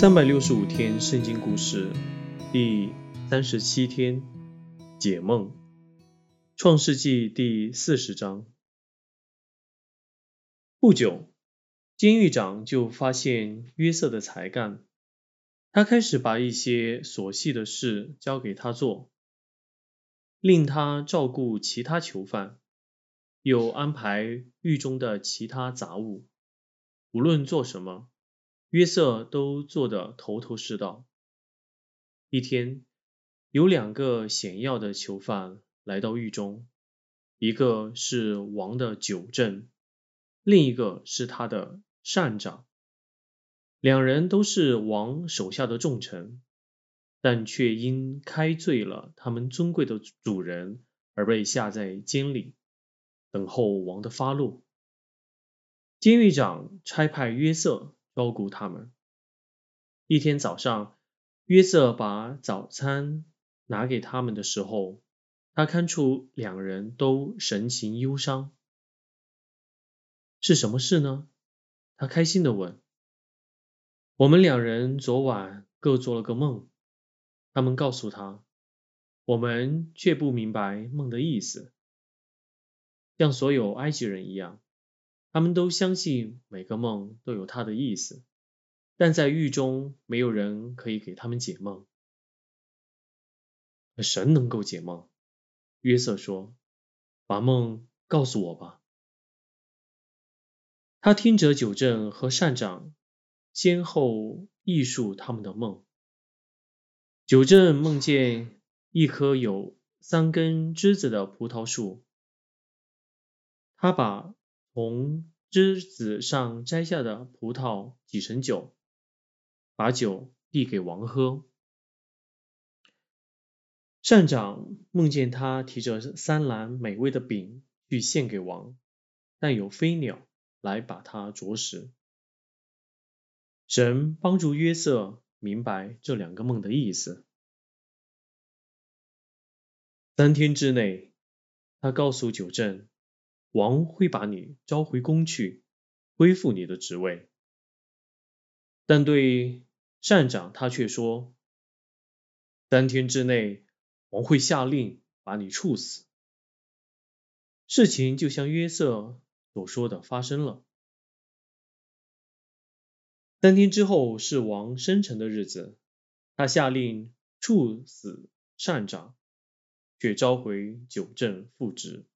三百六十五天圣经故事第三十七天解梦，创世纪第四十章。不久，监狱长就发现约瑟的才干，他开始把一些琐细的事交给他做，令他照顾其他囚犯，又安排狱中的其他杂物，无论做什么。约瑟都做得头头是道。一天，有两个显要的囚犯来到狱中，一个是王的九正，另一个是他的善长。两人都是王手下的重臣，但却因开罪了他们尊贵的主人而被下在监里，等候王的发落。监狱长差派约瑟。高估他们。一天早上，约瑟把早餐拿给他们的时候，他看出两人都神情忧伤。是什么事呢？他开心的问。我们两人昨晚各做了个梦，他们告诉他，我们却不明白梦的意思，像所有埃及人一样。他们都相信每个梦都有它的意思，但在狱中没有人可以给他们解梦。神能够解梦，约瑟说：“把梦告诉我吧。”他听着九正和善长先后忆述他们的梦。九正梦见一棵有三根枝子的葡萄树，他把。从枝子上摘下的葡萄挤成酒，把酒递给王喝。站长梦见他提着三篮美味的饼去献给王，但有飞鸟来把它啄食。神帮助约瑟明白这两个梦的意思。三天之内，他告诉九正。王会把你召回宫去，恢复你的职位。但对善长，他却说：三天之内，王会下令把你处死。事情就像约瑟所说的发生了。三天之后是王生辰的日子，他下令处死善长，却召回九正复职。